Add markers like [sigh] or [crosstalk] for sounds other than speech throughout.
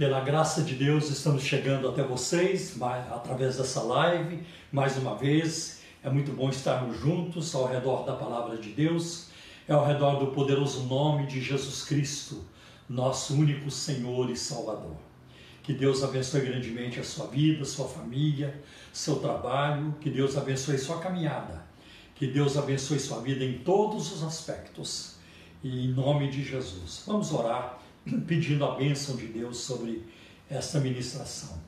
Pela graça de Deus, estamos chegando até vocês através dessa live, mais uma vez. É muito bom estarmos juntos ao redor da palavra de Deus, é ao redor do poderoso nome de Jesus Cristo, nosso único Senhor e Salvador. Que Deus abençoe grandemente a sua vida, sua família, seu trabalho, que Deus abençoe sua caminhada, que Deus abençoe sua vida em todos os aspectos. E em nome de Jesus, vamos orar [clears throat] pedindo a bênção de Deus sobre esta ministração.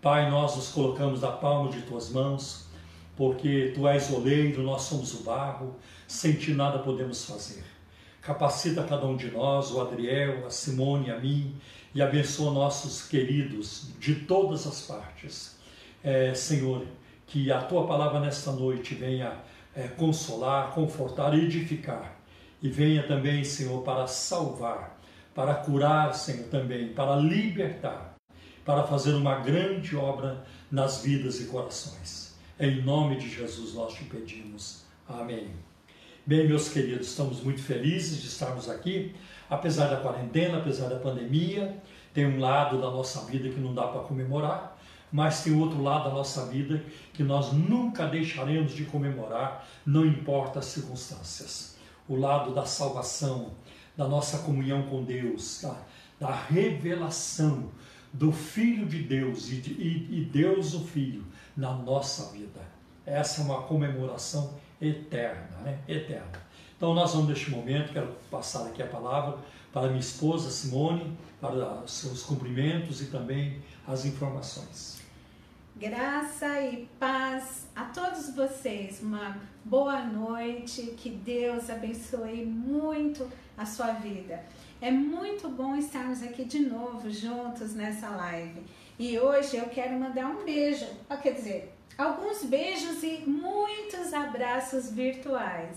Pai, nós nos colocamos na palma de tuas mãos, porque tu és oleiro, nós somos o barro, sem ti nada podemos fazer. Capacita cada um de nós, o Adriel, a Simone, a mim, e abençoa nossos queridos de todas as partes. É, Senhor, que a tua palavra nesta noite venha é, consolar, confortar, edificar, e venha também, Senhor, para salvar para curar, Senhor, também, para libertar, para fazer uma grande obra nas vidas e corações. Em nome de Jesus nós te pedimos. Amém. Bem, meus queridos, estamos muito felizes de estarmos aqui, apesar da quarentena, apesar da pandemia. Tem um lado da nossa vida que não dá para comemorar, mas tem outro lado da nossa vida que nós nunca deixaremos de comemorar, não importa as circunstâncias. O lado da salvação, da nossa comunhão com Deus, da, da revelação do Filho de Deus e, de, e, e Deus o Filho na nossa vida. Essa é uma comemoração eterna, né? Eterna. Então nós vamos neste momento, quero passar aqui a palavra para minha esposa Simone, para seus cumprimentos e também as informações. Graça e paz a todos vocês. Uma boa noite. Que Deus abençoe muito a sua vida. É muito bom estarmos aqui de novo juntos nessa live. E hoje eu quero mandar um beijo, quer dizer, alguns beijos e muitos abraços virtuais.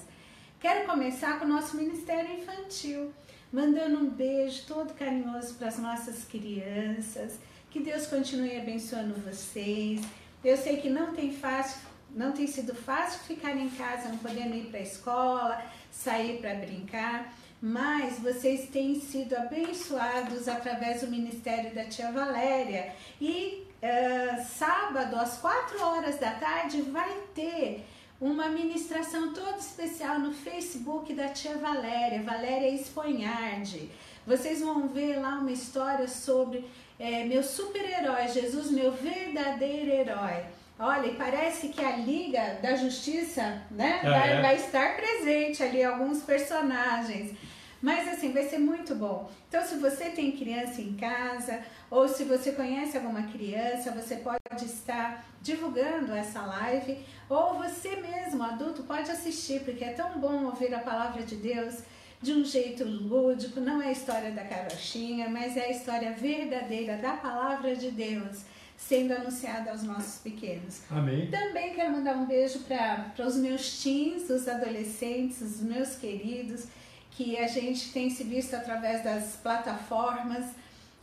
Quero começar com o nosso Ministério Infantil, mandando um beijo todo carinhoso para as nossas crianças que Deus continue abençoando vocês. Eu sei que não tem fácil, não tem sido fácil ficar em casa, não podendo ir para a escola, sair para brincar, mas vocês têm sido abençoados através do ministério da tia Valéria. E uh, sábado, às 4 horas da tarde, vai ter uma ministração toda especial no Facebook da tia Valéria, Valéria Esponhardi. Vocês vão ver lá uma história sobre é, meu super-herói, Jesus, meu verdadeiro herói. Olha, e parece que a Liga da Justiça né, é, vai, vai estar presente ali, alguns personagens. Mas assim, vai ser muito bom. Então, se você tem criança em casa, ou se você conhece alguma criança, você pode estar divulgando essa live, ou você mesmo, adulto, pode assistir, porque é tão bom ouvir a palavra de Deus de um jeito lúdico, não é a história da carochinha, mas é a história verdadeira da palavra de Deus sendo anunciada aos nossos pequenos. Amém. Também quero mandar um beijo para os meus teens, os adolescentes, os meus queridos, que a gente tem se visto através das plataformas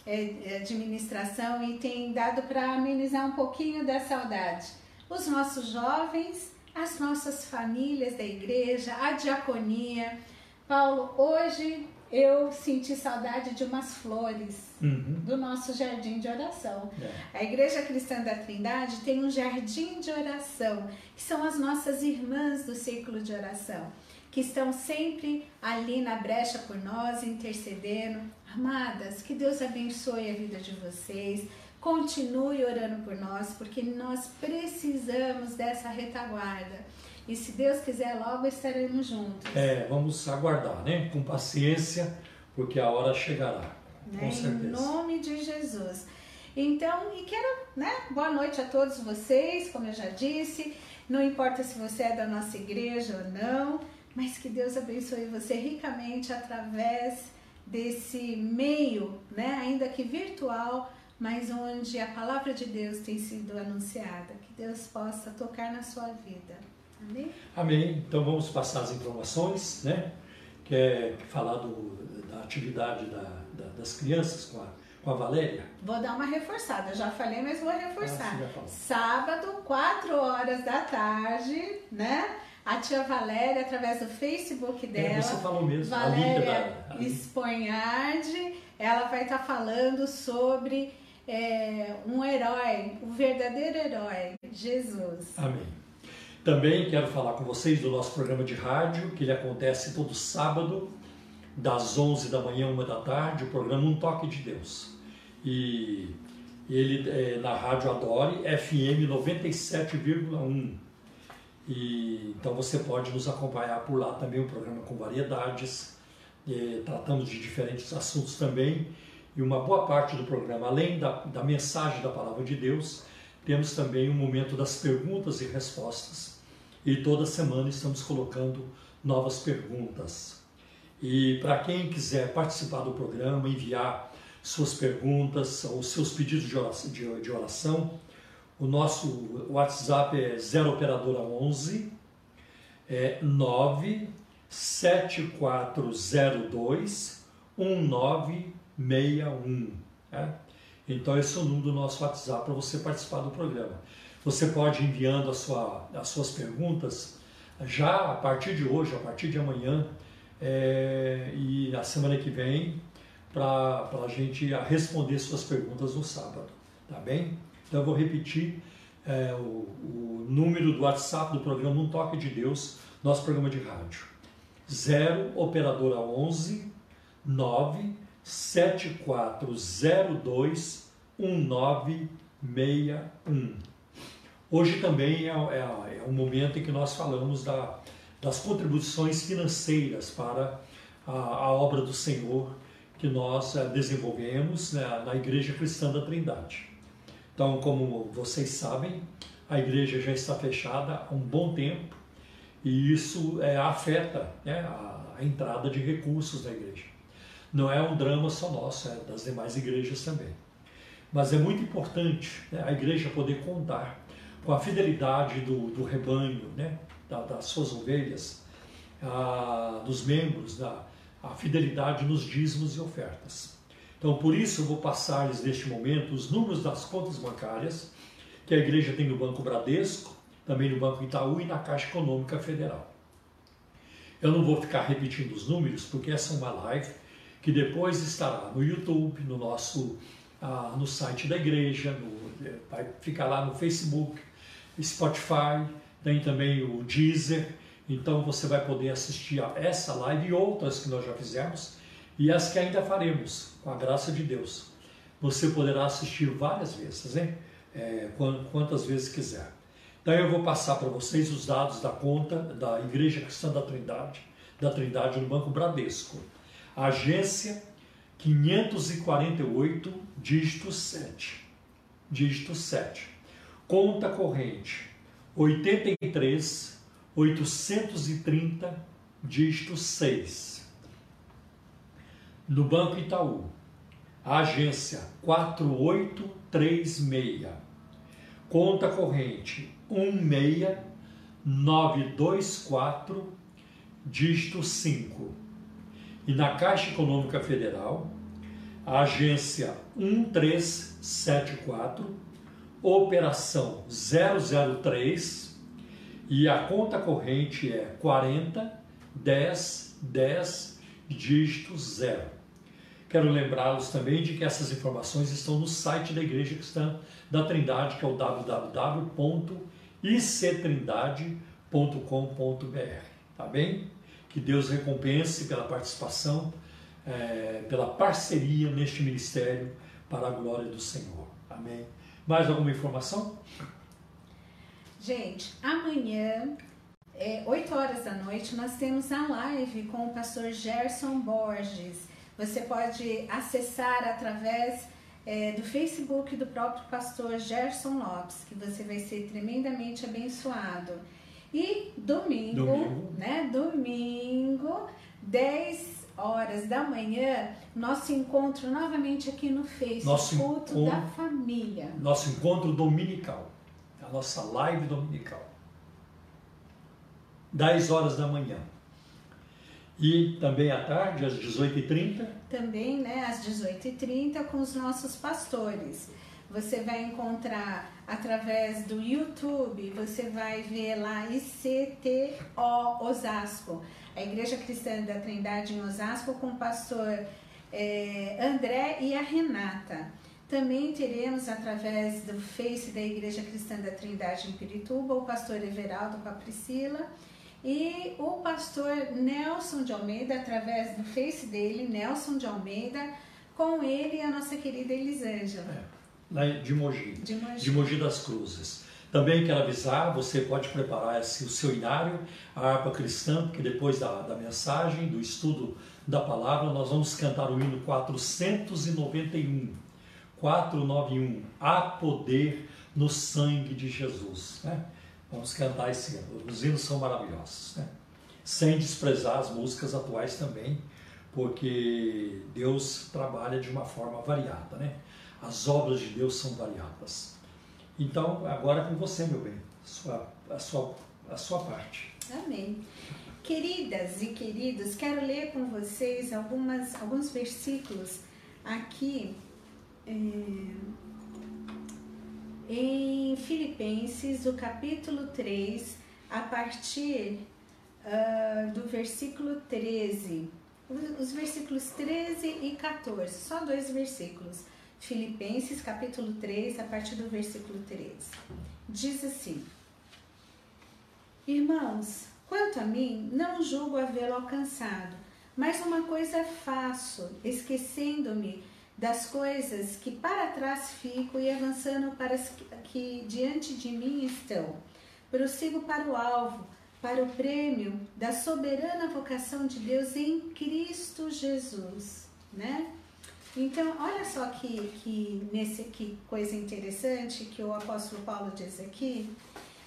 é, é de ministração e tem dado para amenizar um pouquinho da saudade. Os nossos jovens, as nossas famílias da igreja, a diaconia, Paulo, hoje eu senti saudade de umas flores uhum. do nosso jardim de oração. É. A Igreja Cristã da Trindade tem um jardim de oração, que são as nossas irmãs do círculo de oração, que estão sempre ali na brecha por nós, intercedendo. Amadas, que Deus abençoe a vida de vocês. Continue orando por nós, porque nós precisamos dessa retaguarda e se Deus quiser, logo estaremos juntos. É, vamos aguardar, né? Com paciência, porque a hora chegará. Né? Com certeza. Em nome de Jesus. Então, e quero, né? Boa noite a todos vocês, como eu já disse. Não importa se você é da nossa igreja ou não, mas que Deus abençoe você ricamente através desse meio, né? Ainda que virtual, mas onde a palavra de Deus tem sido anunciada. Que Deus possa tocar na sua vida. Amém? Amém. Então vamos passar as informações, né? Que é falar do, da atividade da, da, das crianças com a, com a Valéria. Vou dar uma reforçada, já falei, mas vou reforçar. Ah, Sábado, 4 horas da tarde, né? A tia Valéria, através do Facebook é, dela. É, você falou mesmo. Valéria Esponhardi ela vai estar tá falando sobre é, um herói, o um verdadeiro herói, Jesus. Amém. Também quero falar com vocês do nosso programa de rádio, que ele acontece todo sábado, das 11 da manhã, 1 da tarde, o programa Um Toque de Deus. E ele é na Rádio Adore, FM 97,1. E, então você pode nos acompanhar por lá também, um programa com variedades, é, tratamos de diferentes assuntos também. E uma boa parte do programa, além da, da mensagem da Palavra de Deus, temos também um momento das perguntas e respostas. E toda semana estamos colocando novas perguntas. E para quem quiser participar do programa, enviar suas perguntas ou seus pedidos de oração, o nosso WhatsApp é 0 operadora 11 é 97402 1961. Né? Então esse é o número do nosso WhatsApp para você participar do programa. Você pode ir enviando a sua, as suas perguntas já a partir de hoje, a partir de amanhã é, e a semana que vem para a gente responder suas perguntas no sábado, tá bem? Então eu vou repetir é, o, o, número do WhatsApp do programa Um Toque de Deus, nosso programa de rádio. 0 operadora 11 9 7402 1961. Hoje também é, é, é o momento em que nós falamos da, das contribuições financeiras para a, a obra do Senhor que nós é, desenvolvemos né, na Igreja Cristã da Trindade. Então, como vocês sabem, a igreja já está fechada há um bom tempo e isso é, afeta né, a, a, entrada de recursos da igreja. Não é um drama só nosso, é das demais igrejas também. Mas é muito importante né, a igreja poder contar com a fidelidade do, do rebanho, né, da, das suas ovelhas, a, dos membros, da, a fidelidade nos dízimos e ofertas. Então, por isso, eu vou passar-lhes neste momento os números das contas bancárias que a igreja tem no Banco Bradesco, também no Banco Itaú e na Caixa Econômica Federal. Eu não vou ficar repetindo os números, porque essa é uma live que depois estará no YouTube, no nosso ah, no site da igreja, no, vai ficar lá no Facebook, Spotify, tem também o Deezer. Então você vai poder assistir a essa live e outras que nós já fizemos e as que ainda faremos, com a graça de Deus. Você poderá assistir várias vezes, hein? É, quantas vezes quiser. Então eu vou passar para vocês os dados da conta da Igreja Cristã da Trindade, da Trindade no Banco Bradesco. Agência 548, dígito 7. Dígito 7. Conta corrente. 83 830, dígito 6 no Banco Itaú, agência 4836, conta corrente 16924, dígito 5. E na Caixa Econômica Federal, agência 1374, operação 003 e a conta corrente é 40 10 10 dígito 0. Quero lembrá-los também de que essas informações estão no site da Igreja Cristã da Trindade, que é o www.ictrindade.com.br. Tá bem? Que Deus recompense pela participação, é, pela parceria neste ministério para a glória do Senhor. Amém. Mais alguma informação? Gente, amanhã, é, 8 horas da noite, nós temos a live com o pastor Gerson Borges você pode acessar através é, do Facebook do próprio pastor Gerson Lopes, que você vai ser tremendamente abençoado. E domingo, domingo. né? Domingo, 10 horas da manhã, nosso encontro novamente aqui no Facebook, nosso culto encontro, da família. Nosso encontro dominical, a nossa live dominical. 10 horas da manhã. E também à tarde, às 18h30? Também, né, às 18h30 com os nossos pastores. Você vai encontrar através do YouTube, você vai ver lá ICTO Osasco, a Igreja Cristã da Trindade em Osasco, com o pastor é, André e a Renata. Também teremos, através do Face da Igreja Cristã da Trindade em Pirituba, o pastor Everaldo com a Priscila e o pastor Nelson de Almeida, através do Face dele, Nelson de Almeida, com ele e a nossa querida Elisângela. É, lá de Mogi, de Mogi. De Mogi das Cruzes. Também quero avisar, você pode preparar esse, o seu inário, a harpa cristã, porque depois da, da mensagem, do estudo da palavra, nós vamos cantar o hino 491. 491. Há poder no sangue de Jesus. Né? Vamos cantar esse hino. Os hinos são maravilhosos. Né? Sem desprezar as músicas atuais também, porque Deus trabalha de uma forma variada. Né? As obras de Deus são variadas. Então, agora é com você, meu bem, a sua, a sua, a sua parte. Amém. Queridas e queridos, quero ler com vocês algumas, alguns versículos aqui é, em Filipenses, o capítulo 3, a partir uh, do versículo 13. Os versículos 13 e 14, só dois versículos. Filipenses, capítulo 3, a partir do versículo 13. Diz assim: Irmãos, Quanto a mim, não julgo havê-lo alcançado, mas uma coisa faço, esquecendo-me das coisas que para trás fico e avançando para as que diante de mim estão. Prossigo para o alvo, para o prêmio da soberana vocação de Deus em Cristo Jesus, né? Então, olha só que, que, nesse, que coisa interessante que o apóstolo Paulo diz aqui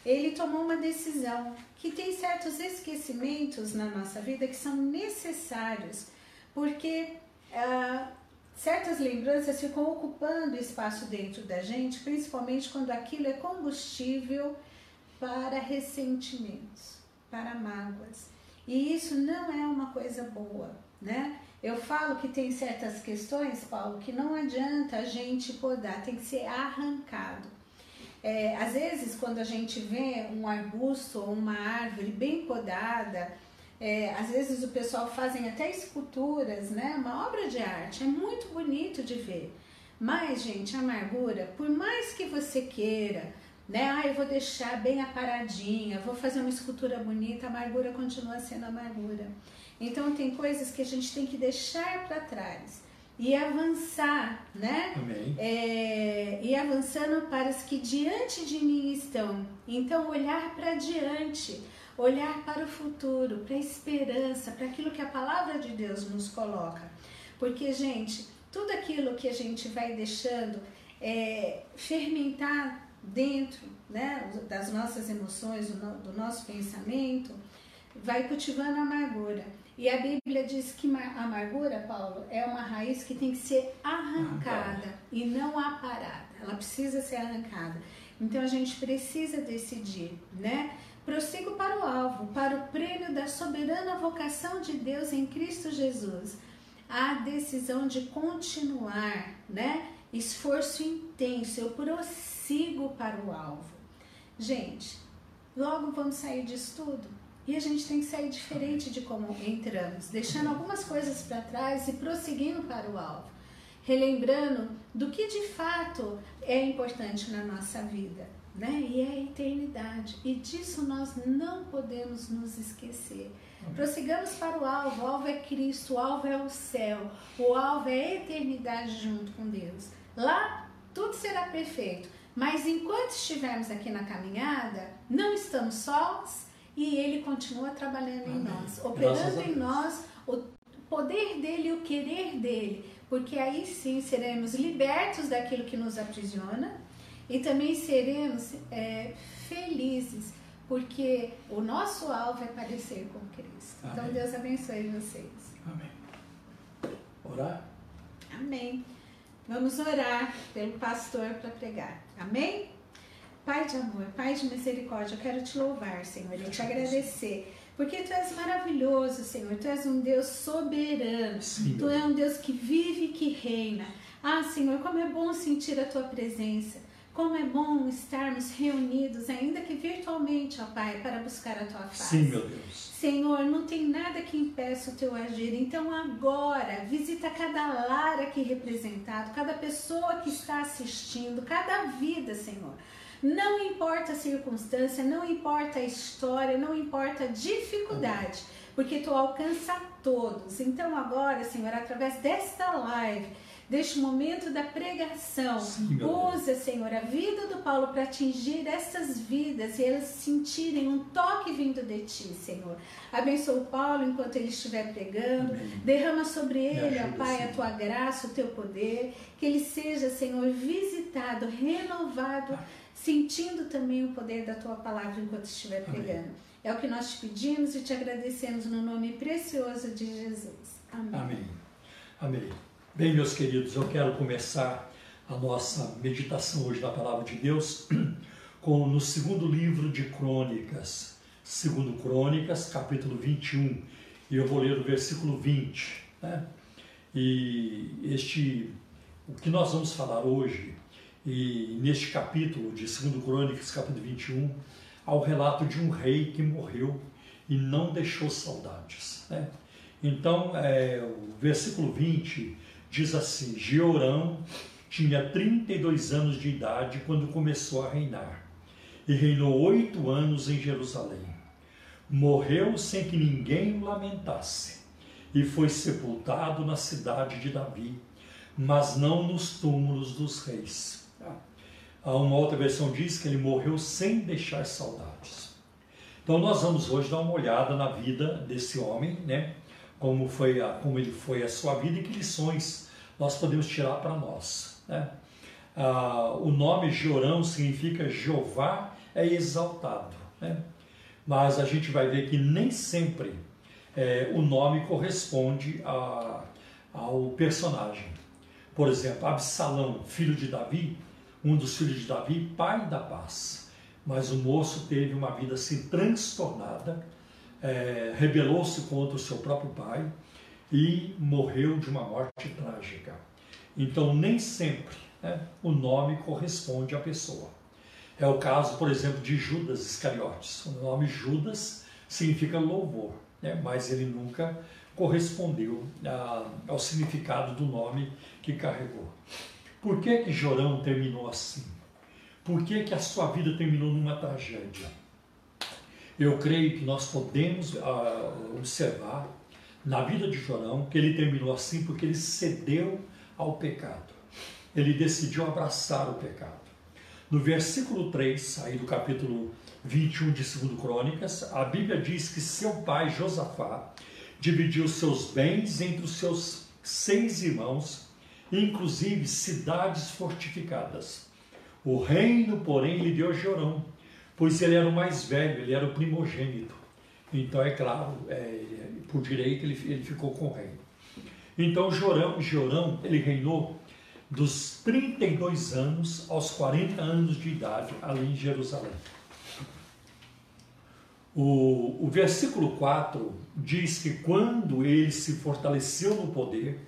ele tomou uma decisão que tem certos esquecimentos na nossa vida que são necessários, porque ah, certas lembranças ficam ocupando espaço dentro da gente, principalmente quando aquilo é combustível para ressentimentos, para mágoas. E isso não é uma coisa boa, né? Eu falo que tem certas questões, Paulo, que não adianta a gente podar, tem que ser arrancado. É, às vezes, quando a gente vê um arbusto ou uma árvore bem podada, é, às vezes o pessoal fazem até esculturas, né? Uma obra de arte, é muito bonito de ver. Mas, gente, a amargura, por mais que você queira, né? Ah, eu vou deixar bem aparadinha, vou fazer uma escultura bonita, a amargura continua sendo amargura. Então, tem coisas que a gente tem que deixar para trás e avançar, né? Amém. É, e avançando para os que diante de mim estão. Então, olhar para diante, olhar para o futuro, para a esperança, para aquilo que a palavra de Deus nos coloca. Porque, gente, tudo aquilo que a gente vai deixando é, fermentar dentro né, das nossas emoções, do, do nosso pensamento, vai cultivando amargura. E a Bíblia diz que a amargura, Paulo, é uma raiz que tem que ser arrancada e não aparada. Ela precisa ser arrancada. Então a gente precisa decidir, né? Prossigo para o alvo, para o prêmio da soberana vocação de Deus em Cristo Jesus. A decisão de continuar, né? Esforço intenso, eu prossigo para o alvo. Gente, logo vamos sair disso tudo e a gente tem que sair diferente de como entramos, deixando algumas coisas para trás e prosseguindo para o alvo, relembrando do que de fato é importante na nossa vida, né? E é a eternidade. E disso nós não podemos nos esquecer. Prossigamos para o alvo. O alvo é Cristo, o alvo é o céu, o alvo é a eternidade junto com Deus. Lá tudo será perfeito. Mas enquanto estivermos aqui na caminhada, não estamos sós e ele continua trabalhando Amém. em nós, operando em nós o poder dele e o querer dele, porque aí sim seremos libertos daquilo que nos aprisiona e também seremos é, felizes, porque o nosso alvo é parecer com Cristo. Então, Amém. Então Deus abençoe vocês. Amém. Orar? Amém. Vamos orar pelo pastor para pregar. Amém? Pai de amor, Pai de misericórdia, eu quero te louvar, Senhor, e te agradecer. Porque tu és maravilhoso, Senhor. Tu és um Deus soberano. Sim. Tu és um Deus que vive e que reina. Ah, Senhor, como é bom sentir a tua presença. Como é bom estarmos reunidos, ainda que virtualmente, ó Pai, para buscar a tua face. Sim, meu Deus. Senhor, não tem nada que impeça o teu agir. Então agora, visita cada lar aqui representado, cada pessoa que está assistindo, cada vida, Senhor. Não importa a circunstância, não importa a história, não importa a dificuldade, porque tu alcança todos. Então agora, Senhor, através desta live, deste momento da pregação. Sim, Usa, Senhor, a vida do Paulo para atingir essas vidas e elas sentirem um toque vindo de Ti, Senhor. Abençoa o Paulo enquanto ele estiver pregando. Amém. Derrama sobre ele, ajuda, ó Pai, a Senhor. Tua graça, o Teu poder. Que ele seja, Senhor, visitado, renovado, sentindo também o poder da Tua palavra enquanto estiver pregando. É o que nós te pedimos e te agradecemos no nome precioso de Jesus. Amém. Amém. Amém. Bem, meus queridos, eu quero começar a nossa meditação hoje na palavra de Deus [clears throat] com no segundo livro de Crônicas, segundo Crônicas, capítulo 21, e eu vou ler o versículo 20, né? E este o que nós vamos falar hoje e neste capítulo de segundo Crônicas, capítulo 21, há o relato de um rei que morreu e não deixou saudades, né? Então, é, o versículo 20 diz assim: Georão tinha 32 anos de idade quando começou a reinar, e reinou oito anos em Jerusalém. Morreu sem que ninguém o lamentasse, e foi sepultado na cidade de Davi, mas não nos túmulos dos reis. Uma outra versão diz que ele morreu sem deixar saudades. Então nós vamos hoje dar uma olhada na vida desse homem, né? Como foi a, como ele foi a sua vida e que lições nós podemos tirar para nós, né? Ah, o nome Jorão significa Jeová é exaltado, né? Mas a gente vai ver que nem sempre é, o nome corresponde a, ao personagem. Por exemplo, Absalão, filho de Davi, um dos filhos de Davi, pai da paz. Mas o moço teve uma vida assim transtornada, é, rebelou-se contra o seu próprio pai e morreu de uma morte trágica. Então, nem sempre né, o nome corresponde à pessoa. É o caso, por exemplo, de Judas Iscariotes. O nome Judas significa louvor, né, mas ele nunca correspondeu a, ao significado do nome que carregou. Por que que Jorão terminou assim? Por que que a sua vida terminou numa tragédia? Eu creio que nós podemos ah, observar na vida de Jorão que ele terminou assim porque ele cedeu ao pecado. Ele decidiu abraçar o pecado. No versículo 3, aí do capítulo 21 de 2 Crônicas, a Bíblia diz que seu pai Josafá dividiu seus bens entre os seus seis irmãos, inclusive cidades fortificadas. O reino, porém, lhe deu Jorão, pois ele era o mais velho, ele era o primogênito. Então, é claro, é, por direito ele, ele ficou com o reino. Então, Jorão, Jorão, ele reinou dos 32 anos aos 40 anos de idade ali em Jerusalém. O, o versículo 4 diz que quando ele se fortaleceu no poder,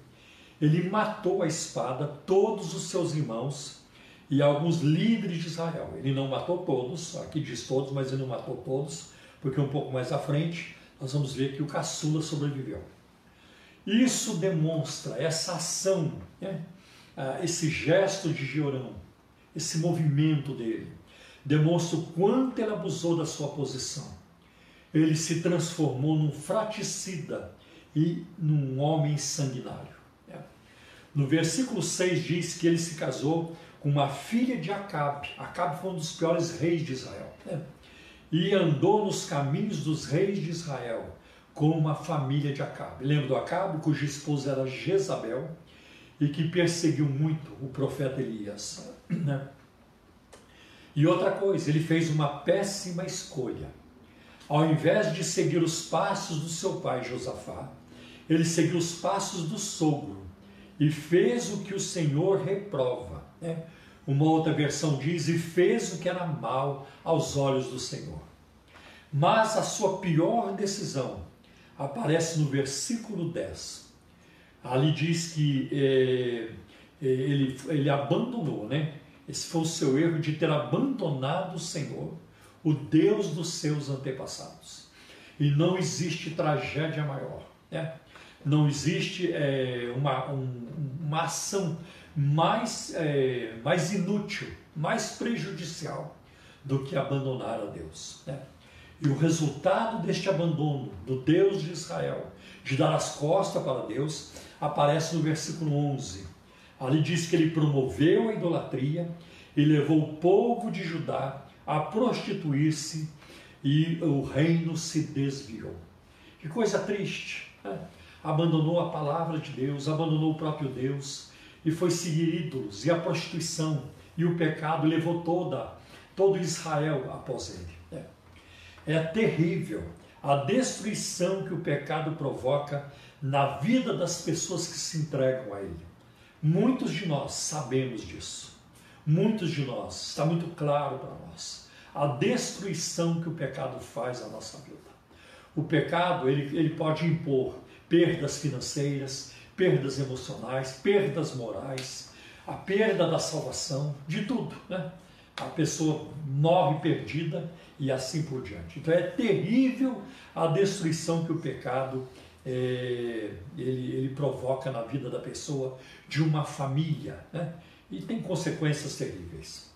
ele matou a espada todos os seus irmãos e alguns líderes de Israel. Ele não matou todos, aqui diz todos, mas ele não matou todos, porque um pouco mais à frente nós vamos ver que o caçula sobreviveu. Isso demonstra essa ação, né? Ah, esse gesto de Georão, esse movimento dele, demonstra o quanto ele abusou da sua posição. Ele se transformou num fraticida e num homem sanguinário. No versículo 6 diz que ele se casou com uma filha de Acabe. Acabe foi um dos piores reis de Israel. né? E andou nos caminhos dos reis de Israel com uma família de Acabe. Lembra do Acabe, cuja esposa era Jezabel e que perseguiu muito o profeta Elias. [clears throat] né? E outra coisa, ele fez uma péssima escolha. Ao invés de seguir os passos do seu pai Josafá, ele seguiu os passos do sogro e fez o que o Senhor reprova. né? Uma outra versão diz: e fez o que era mal aos olhos do Senhor. Mas a sua pior decisão aparece no versículo 10. Ali diz que eh, ele, ele abandonou, né? Esse foi o seu erro de ter abandonado o Senhor, o Deus dos seus antepassados. E não existe tragédia maior. Né? Não existe é, uma, um, uma ação mais, é, mais inútil, mais prejudicial do que abandonar a Deus. Né? E o resultado deste abandono do Deus de Israel, de dar as costas para Deus, aparece no versículo 11. Ali diz que ele promoveu a idolatria e levou o povo de Judá a prostituir-se e o reino se desviou. Que coisa triste. Né? Abandonou a palavra de Deus, abandonou o próprio Deus e foi seguir ídolos e a prostituição e o pecado levou toda todo Israel após ele. É, é terrível a destruição que o pecado provoca na vida das pessoas que se entregam a ele. Muitos de nós sabemos disso. Muitos de nós, está muito claro para nós, a destruição que o pecado faz à nossa vida. O pecado, ele, ele pode impor perdas financeiras, perdas emocionais, perdas morais, a perda da salvação, de tudo, né? a pessoa morre perdida e assim por diante. Então é terrível a destruição que o pecado é, ele, ele, provoca na vida da pessoa, de uma família, né? e tem consequências terríveis.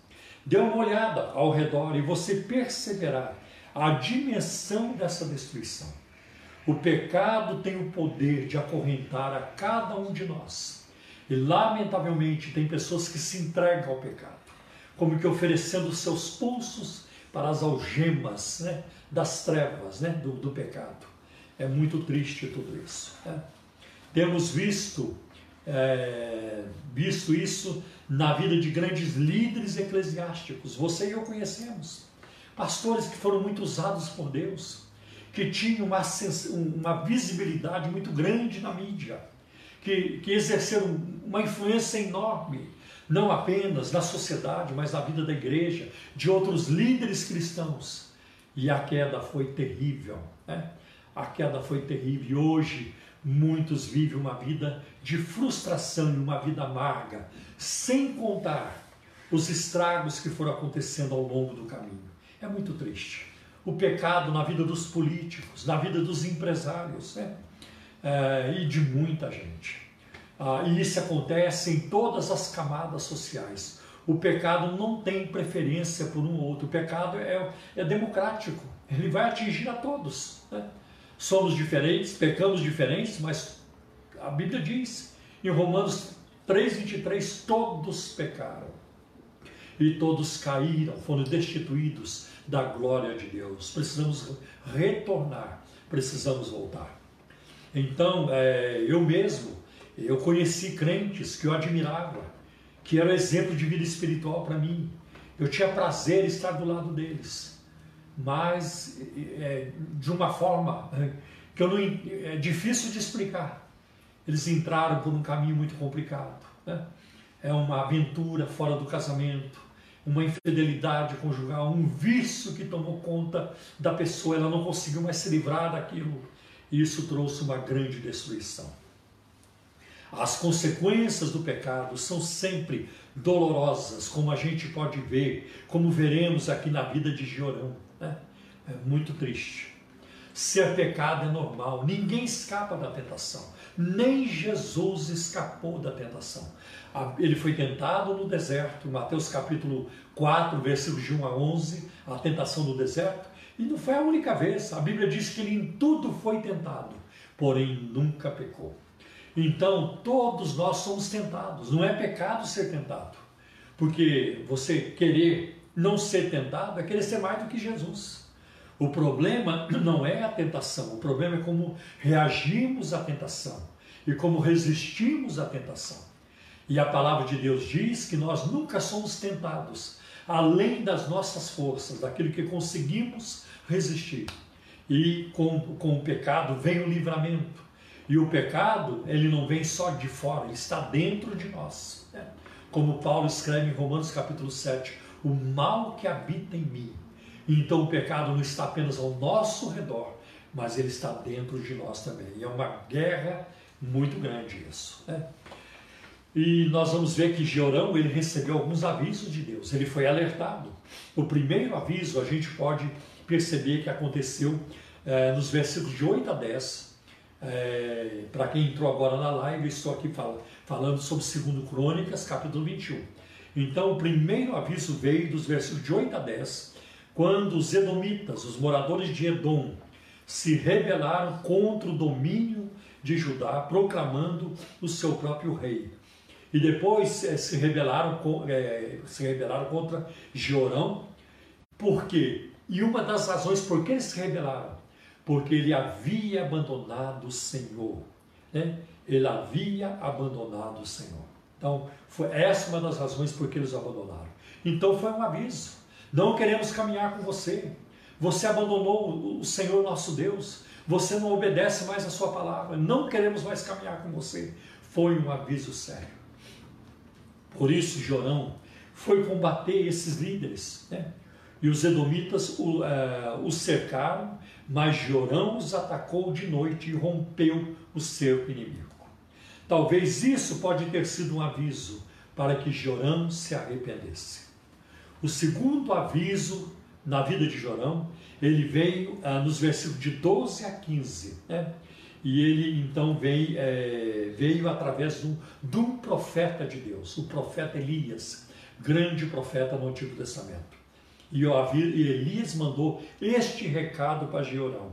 Dê uma olhada ao redor e você perceberá a dimensão dessa destruição. O pecado tem o poder de acorrentar a cada um de nós. E lamentavelmente tem pessoas que se entregam ao pecado como que oferecendo seus pulsos para as algemas né, das trevas, né, do, do, pecado. É muito triste tudo isso. Né? Temos visto, é, visto isso na vida de grandes líderes eclesiásticos. Você e eu conhecemos. Pastores que foram muito usados por Deus, que tinham uma, uma visibilidade muito grande na mídia, que, que exerceram uma influência enorme não apenas na sociedade, mas na vida da igreja, de outros líderes cristãos. E a queda foi terrível. Né? A queda foi terrível. E hoje muitos vivem uma vida de frustração e uma vida amarga, sem contar os estragos que foram acontecendo ao longo do caminho. É muito triste. O pecado na vida dos políticos, na vida dos empresários né? É, e de muita gente. Ah, e isso acontece em todas as camadas sociais. O pecado não tem preferência por um ou outro. O pecado é, é democrático. Ele vai atingir a todos. Né? Somos diferentes, pecamos diferentes, mas a Bíblia diz em Romanos 3,23: todos pecaram e todos caíram, foram destituídos da glória de Deus. Precisamos retornar, precisamos voltar. Então, é, eu mesmo eu conheci crentes que eu admirava, que eram exemplo de vida espiritual para mim. Eu tinha prazer em estar do lado deles, mas é, de uma forma é, que eu não, é difícil de explicar. Eles entraram por um caminho muito complicado. Né? É uma aventura fora do casamento, uma infidelidade conjugal, um vício que tomou conta da pessoa, ela não conseguiu mais se livrar daquilo. E isso trouxe uma grande destruição. As consequências do pecado são sempre dolorosas, como a gente pode ver, como veremos aqui na vida de Giorão. Né? É muito triste. Ser pecado é normal, ninguém escapa da tentação, nem Jesus escapou da tentação. Ele foi tentado no deserto, Mateus capítulo 4, versículos de 1 a 11, a tentação do deserto, e não foi a única vez. A Bíblia diz que ele em tudo foi tentado, porém nunca pecou. Então, todos nós somos tentados. Não é pecado ser tentado. Porque você querer não ser tentado é querer ser mais do que Jesus. O problema [clears throat] não é a tentação, o problema é como reagimos à tentação e como resistimos à tentação. E a palavra de Deus diz que nós nunca somos tentados além das nossas forças, daquilo que conseguimos resistir. E com, com o pecado vem o livramento. E o pecado, ele não vem só de fora, ele está dentro de nós. Né? Como Paulo escreve em Romanos capítulo 7, o mal que habita em mim. Então o pecado não está apenas ao nosso redor, mas ele está dentro de nós também. E é uma guerra muito grande isso. Né? E nós vamos ver que Georão ele recebeu alguns avisos de Deus, ele foi alertado. O primeiro aviso a gente pode perceber que aconteceu é, nos versículos de 8 a 10. É, eh, Para quem entrou agora na live, estou aqui fal falando sobre 2 Crônicas, capítulo 21. Então, o primeiro aviso veio dos versículos de 8 a 10, quando os edomitas, os moradores de Edom, se rebelaram contra o domínio de Judá, proclamando o seu próprio rei. E depois é, se, rebelaram, é, se rebelaram contra Georão. Por quê? E uma das razões por que eles se rebelaram? Porque ele havia abandonado o Senhor. Né? Ele havia abandonado o Senhor. Então, foi essa uma das razões por que eles abandonaram. Então, foi um aviso. Não queremos caminhar com você. Você abandonou o Senhor nosso Deus. Você não obedece mais a sua palavra. Não queremos mais caminhar com você. Foi um aviso sério. Por isso, Jorão foi combater esses líderes. Né? E os edomitas o, uh, os cercaram, mas Jorão os atacou de noite e rompeu o cerco inimigo. Talvez isso pode ter sido um aviso para que Jorão se arrependesse. O segundo aviso na vida de Jorão, ele veio uh, nos versículos de 12 a 15. Né? E ele então veio, é, veio através de um, de um profeta de Deus, o profeta Elias, grande profeta no Antigo Testamento. E Elias mandou este recado para Jeorão: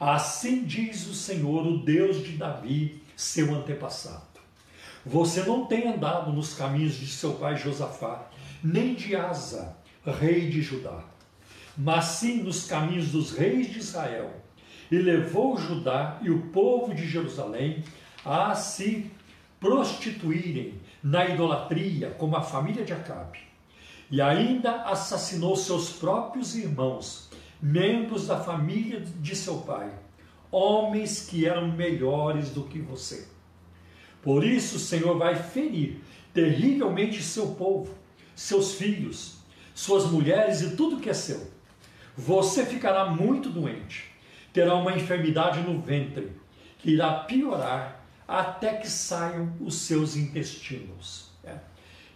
Assim diz o Senhor, o Deus de Davi, seu antepassado. Você não tem andado nos caminhos de seu pai Josafá, nem de Asa, rei de Judá, mas sim nos caminhos dos reis de Israel, e levou Judá e o povo de Jerusalém a se prostituírem na idolatria, como a família de Acabe. E ainda assassinou seus próprios irmãos, membros da família de seu pai, homens que eram melhores do que você. Por isso o Senhor vai ferir terrivelmente seu povo, seus filhos, suas mulheres e tudo que é seu. Você ficará muito doente terá uma enfermidade no ventre, que irá piorar até que saiam os seus intestinos. É.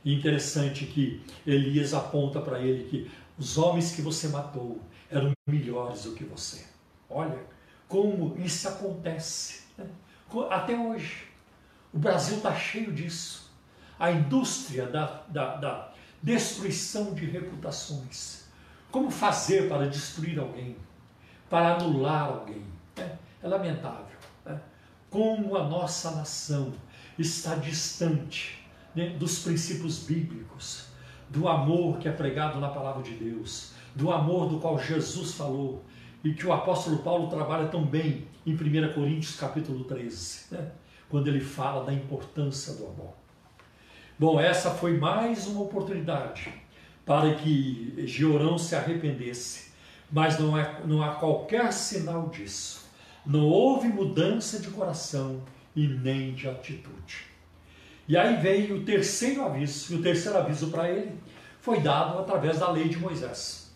Interessante que Elias aponta para ele que os homens que você matou eram melhores do que você. Olha como isso acontece. Né? Até hoje. O Brasil está cheio disso. A indústria da, da, da destruição de reputações. Como fazer para destruir alguém? Para anular alguém. É, é lamentável. Né? Como a nossa nação está distante né, dos princípios bíblicos, do amor que é pregado na palavra de Deus, do amor do qual Jesus falou e que o apóstolo Paulo trabalha também em 1 Coríntios capítulo 13, né? quando ele fala da importância do amor. Bom, essa foi mais uma oportunidade para que Georão se arrependesse mas não, é, não há qualquer sinal disso. Não houve mudança de coração e nem de atitude. E aí veio o terceiro aviso, e o terceiro aviso para ele foi dado através da lei de Moisés.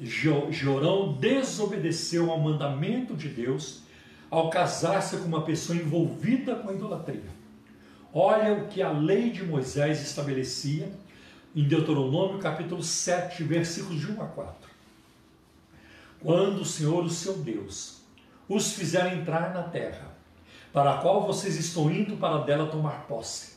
Jorão desobedeceu ao mandamento de Deus ao casar-se com uma pessoa envolvida com a idolatria. Olha o que a lei de Moisés estabelecia em Deuteronômio capítulo 7, versículos de 1 a 4 quando o Senhor, o seu Deus, os fizer entrar na terra, para a qual vocês estão indo para dela tomar posse.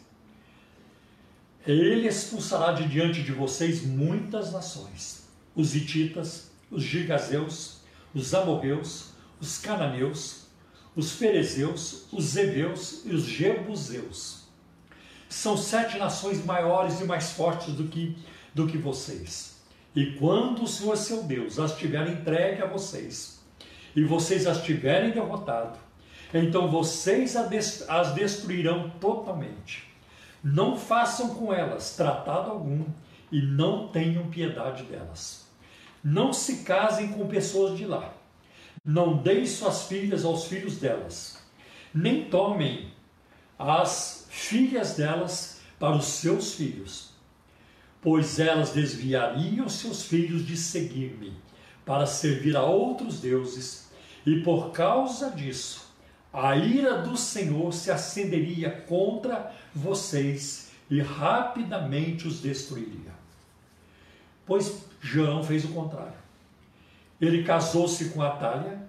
Ele expulsará de diante de vocês muitas nações: os hititas, os gigazeus, os amorreus, os cananeus, os ferezeus, os zebeus e os jebuseus. São sete nações maiores e mais fortes do que, do que vocês e quando o Senhor seu Deus as tiver entregue a vocês, e vocês as tiverem derrotado, então vocês as destruirão totalmente. Não façam com elas tratado algum e não tenham piedade delas. Não se casem com pessoas de lá. Não deem suas filhas aos filhos delas. Nem tomem as filhas delas para os seus filhos pois elas desviariam seus filhos de seguir-me, para servir a outros deuses, e por causa disso a ira do Senhor se acenderia contra vocês e rapidamente os destruiria. Pois João fez o contrário. Ele casou-se com Atália,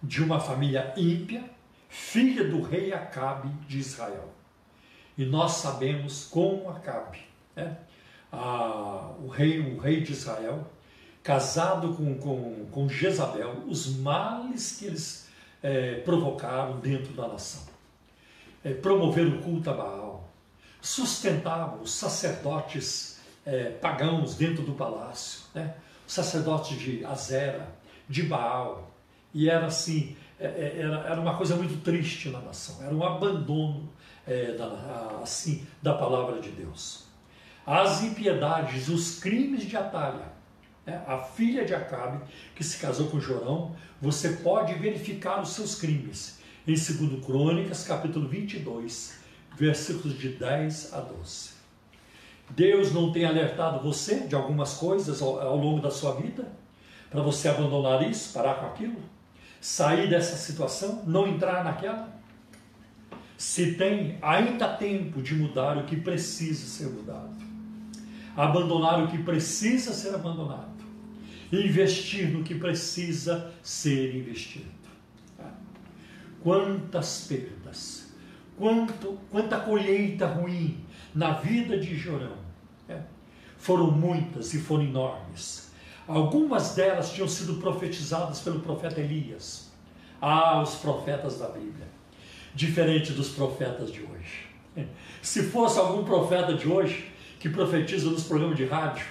de uma família ímpia, filha do rei Acabe de Israel. E nós sabemos como Acabe, né? O, rei, o rei de Israel, casado com, com, com Jezabel, os males que eles é, provocaram dentro da nação. É, promoveram o culto a Baal, sustentavam os sacerdotes é, pagãos dentro do palácio, né? os sacerdotes de Azera, de Baal, e era assim, é, é, era, era uma coisa muito triste na nação, era um abandono é, da, assim, da palavra de Deus. As impiedades, os crimes de Atalha, né, a filha de Acabe, que se casou com Jorão, você pode verificar os seus crimes em 2 Crônicas, capítulo 22, versículos de 10 a 12. Deus não tem alertado você de algumas coisas ao, ao longo da sua vida? Para você abandonar isso, parar com aquilo? Sair dessa situação, não entrar naquela? Se tem, ainda tempo de mudar o que precisa ser mudado. Abandonar o que precisa ser abandonado. Investir no que precisa ser investido. Quantas perdas, quanto, quanta colheita ruim na vida de Jorão. É. Foram muitas e foram enormes. Algumas delas tinham sido profetizadas pelo profeta Elias. Ah, os profetas da Bíblia. Diferente dos profetas de hoje. [laughs] Se fosse algum profeta de hoje que profetiza nos programas de rádio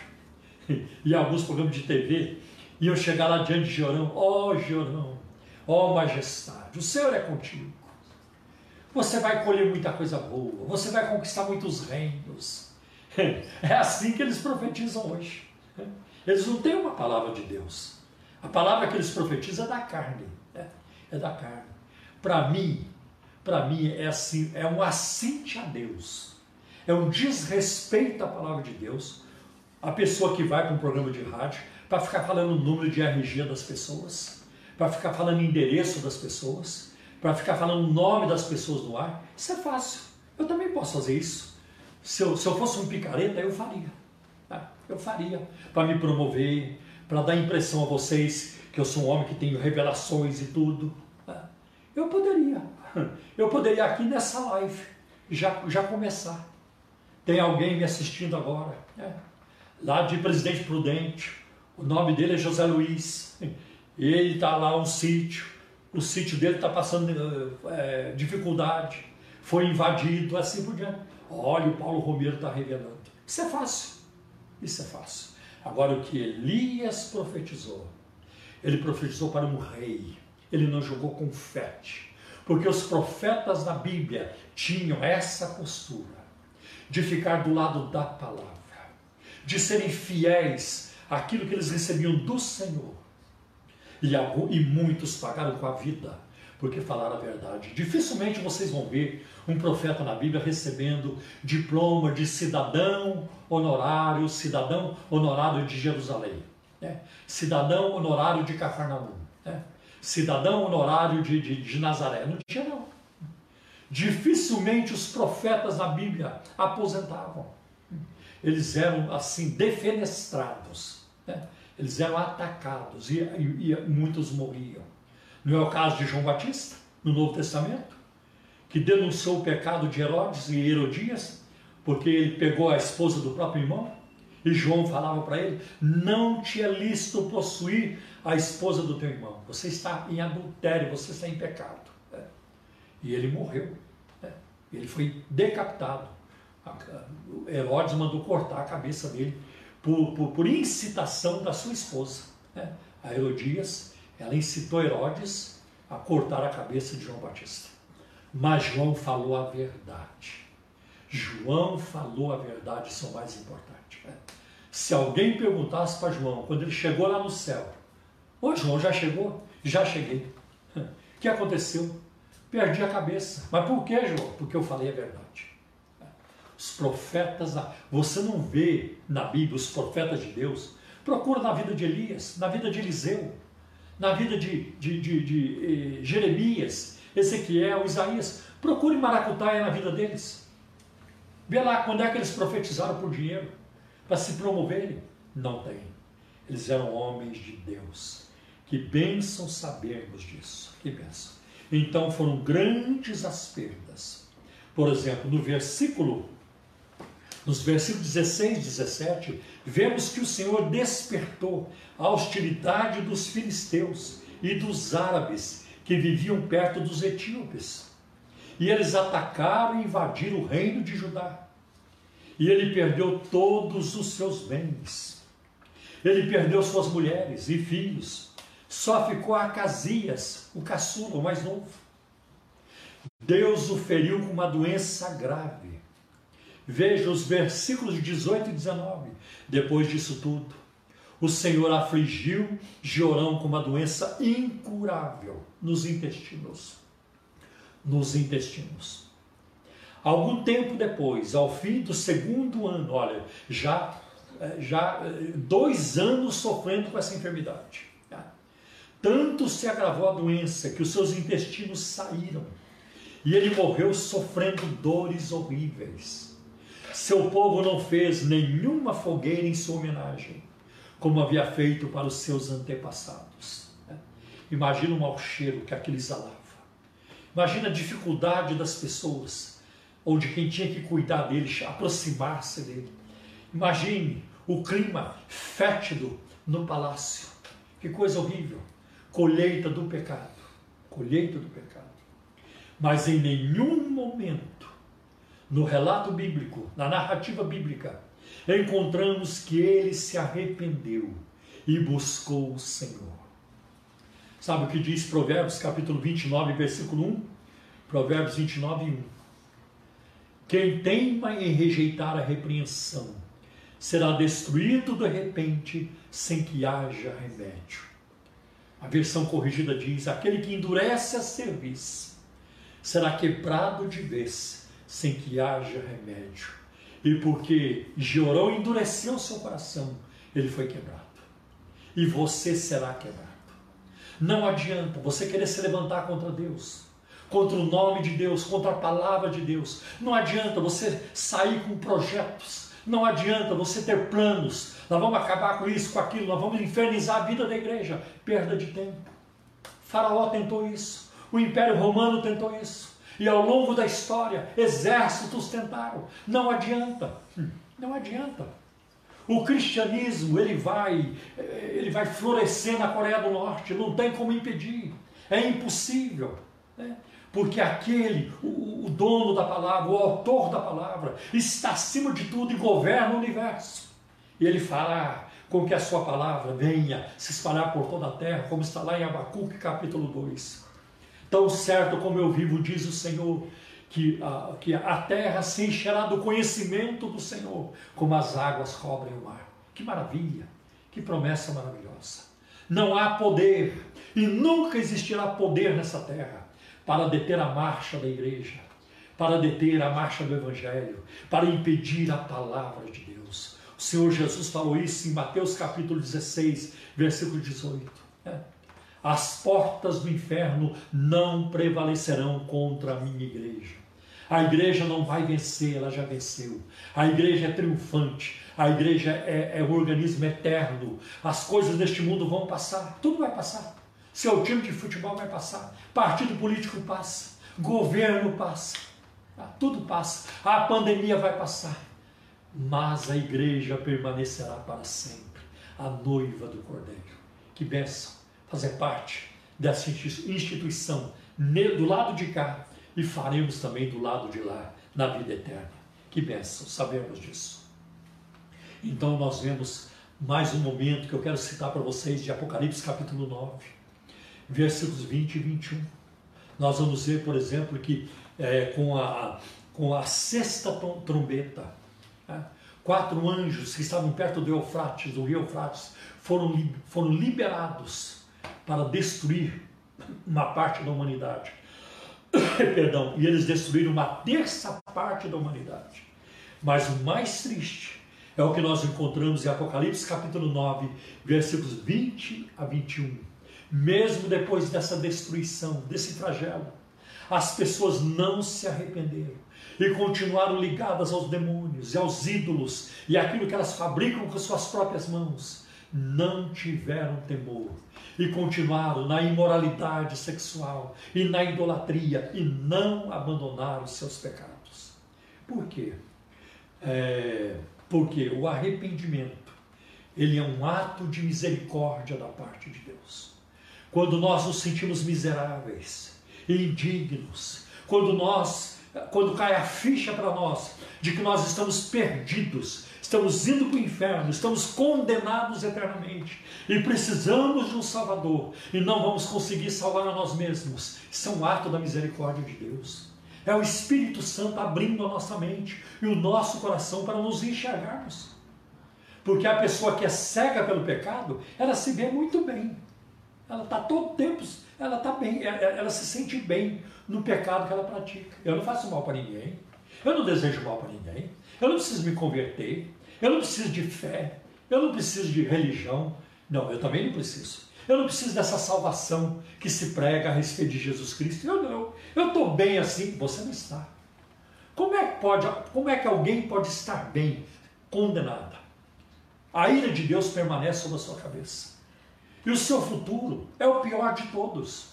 [laughs] e alguns programas de TV, iam chegar lá diante de Jorão, ó oh, Jorão, ó oh, majestade, o Senhor é contigo. Você vai colher muita coisa boa, você vai conquistar muitos reinos. [laughs] É assim que eles profetizam hoje. Eles não têm uma palavra de Deus. A palavra que eles profetizam é da carne. É, é da carne. Para mim, para mim é assim, é um assinte a Deus. É um desrespeito à palavra de Deus. A pessoa que vai para um programa de rádio para ficar falando o número de RG das pessoas, para ficar falando endereço das pessoas, para ficar falando o nome das pessoas no ar, isso é fácil. Eu também posso fazer isso. Se eu, se eu fosse um picareta, eu faria. Tá? Eu faria. Para me promover, para dar impressão a vocês que eu sou um homem que tenho revelações e tudo. Tá? Eu poderia. [laughs] Eu poderia aqui nessa live já, já começar. Tem alguém me assistindo agora, né? lá de Presidente Prudente. O nome dele é José Luiz. Ele está lá um sítio. O sítio dele está passando é, dificuldade. Foi invadido, assim por diante. Olha, o Paulo Romero está revelando. Isso é fácil. Isso é fácil. Agora, o que Elias profetizou, ele profetizou para um rei. Ele não jogou confete. Porque os profetas da Bíblia tinham essa postura de ficar do lado da palavra, de serem fiéis àquilo que eles recebiam do Senhor. E, e muitos pagaram com a vida porque falaram a verdade. Dificilmente vocês vão ver um profeta na Bíblia recebendo diploma de cidadão honorário, cidadão honorário de Jerusalém, né? cidadão honorário de Cafarnaum, né? cidadão honorário de, de, de Nazaré. Não tinha. Dificilmente os profetas na Bíblia aposentavam. Eles eram assim defenestrados, né? eles eram atacados e, e, e muitos morriam. Não é o caso de João Batista, no Novo Testamento, que denunciou o pecado de Herodes e Herodias, porque ele pegou a esposa do próprio irmão, e João falava para ele: Não te é lícito possuir a esposa do teu irmão, você está em adultério, você está em pecado. E ele morreu, é. ele foi decapitado. Herodes mandou cortar a cabeça dele por, por, por incitação da sua esposa. É. A Herodias ela incitou Herodes a cortar a cabeça de João Batista. Mas João falou a verdade. João falou a verdade, isso é o mais importante. Né? Se alguém perguntasse para João, quando ele chegou lá no céu, Ô João, já chegou? Já cheguei. [laughs] O que aconteceu? Perdi a cabeça. Mas por que, João? Porque eu falei a verdade. Os profetas, você não vê na Bíblia os profetas de Deus. Procura na vida de Elias, na vida de Eliseu na vida de, de, de, de eh, Jeremias, Ezequiel, Isaías. Procure maracutaia na vida deles. Vê lá quando é que eles profetizaram por dinheiro, para se promoverem. Não tem. Eles eram homens de Deus. Que bênção sabermos disso. Que bênção. Então foram grandes as perdas. Por exemplo, no versículo, nos versículos 16 e 17, vemos que o Senhor despertou a hostilidade dos filisteus e dos árabes que viviam perto dos etíopes. E eles atacaram e invadiram o reino de Judá. E ele perdeu todos os seus bens. Ele perdeu suas mulheres e filhos. Só ficou Acasias, o caçula, o mais novo. Deus o feriu com uma doença grave. Veja os versículos 18 e 19. Depois disso tudo, o Senhor afligiu Jorão com uma doença incurável nos intestinos. Nos intestinos. Algum tempo depois, ao fim do segundo ano, olha, já, eh, já eh, dois anos sofrendo com essa enfermidade. Tanto se agravou a doença que os seus intestinos saíram e ele morreu sofrendo dores horríveis. Seu povo não fez nenhuma fogueira em sua homenagem, como havia feito para os seus antepassados. Imagina o mau cheiro que aquilo exalava. Imagina a dificuldade das pessoas ou de quem tinha que cuidar dele, aproximar-se dele. Imagine o clima fétido no palácio. Que coisa horrível. Colheita do pecado. Colheita do pecado. Mas em nenhum momento, no relato bíblico, na narrativa bíblica, encontramos que ele se arrependeu e buscou o Senhor. Sabe o que diz Provérbios capítulo 29, versículo 1? Provérbios 29, 1. Quem teima em rejeitar a repreensão será destruído de repente sem que haja remédio. A versão corrigida diz: aquele que endurece a cerviz será quebrado de vez sem que haja remédio. E porque Jeorão endureceu seu coração, ele foi quebrado. E você será quebrado. Não adianta você querer se levantar contra Deus contra o nome de Deus, contra a palavra de Deus. Não adianta você sair com projetos, não adianta você ter planos. Nós vamos acabar com isso, com aquilo, nós vamos infernizar a vida da igreja. Perda de tempo. Faraó tentou isso, o Império Romano tentou isso. E ao longo da história, exércitos tentaram. Não adianta. Hum, não adianta. O cristianismo ele vai, ele vai florescer na Coreia do Norte. Não tem como impedir. É impossível. Né? porque aquele, o, o, dono da palavra, o autor da palavra, está acima de tudo e governa o universo. E ele fala com que a sua palavra venha se espalhar por toda a terra, como está lá em Abacuque capítulo 2. Tão certo como eu vivo, diz o Senhor, que a, que a terra se encherá do conhecimento do Senhor, como as águas cobrem o mar. Que maravilha, que promessa maravilhosa. Não há poder e nunca existirá poder nessa terra para deter a marcha da igreja, para deter a marcha do Evangelho, para impedir a palavra de Deus. O Senhor Jesus falou isso em Mateus capítulo 16, versículo 18. É. As portas do inferno não prevalecerão contra a minha igreja. A igreja não vai vencer, ela já venceu. A igreja é triunfante. A igreja é, é um organismo eterno. As coisas deste mundo vão passar, tudo vai passar. Seu time de futebol vai passar, partido político passa, governo passa, tá? tudo passa, a pandemia vai passar, mas a igreja permanecerá para sempre, a noiva do Cordeiro. Que benção fazer parte dessa instituição do lado de cá e faremos também do lado de lá, na vida eterna. Que benção, sabemos disso. Então nós vemos mais um momento que eu quero citar para vocês de Apocalipse capítulo 9 versículos 20 e 21. Nós vamos ver, por exemplo, que é, com, a, com a sexta trombeta, quatro anjos que estavam perto do Eufrates, do rio Eufrates, foram, foram liberados para destruir uma parte da humanidade. [coughs] Perdão, e eles destruíram uma terça parte da humanidade. Mas o mais triste é o que nós encontramos em Apocalipse capítulo 9, versículos 20 a 21 mesmo depois dessa destruição, desse flagelo, As pessoas não se arrependeram e continuaram ligadas aos demônios e aos ídolos e aquilo que elas fabricam com suas próprias mãos. Não tiveram temor e continuaram na imoralidade sexual e na idolatria e não abandonaram seus pecados. Por quê? É, porque o arrependimento ele é um ato de misericórdia da parte de Deus. Quando nós nos sentimos miseráveis, indignos, quando nós, quando cai a ficha para nós de que nós estamos perdidos, estamos indo para o inferno, estamos condenados eternamente e precisamos de um Salvador e não vamos conseguir salvar a nós mesmos. Isso é um ato da misericórdia de Deus. É o Espírito Santo abrindo a nossa mente e o nosso coração para nos enxergarmos. Porque a pessoa que é cega pelo pecado, ela se vê muito bem. Ela está todo tempo, ela está bem, ela, ela se sente bem no pecado que ela pratica. Eu não faço mal para ninguém, eu não desejo mal para ninguém, eu não preciso me converter, eu não preciso de fé, eu não preciso de religião. Não, eu também não preciso. Eu não preciso dessa salvação que se prega a respeito de Jesus Cristo. Eu não. Eu estou bem assim, você não está. Como é, que pode, como é que alguém pode estar bem, condenada? A ira de Deus permanece sobre a sua cabeça. E o seu futuro é o pior de todos.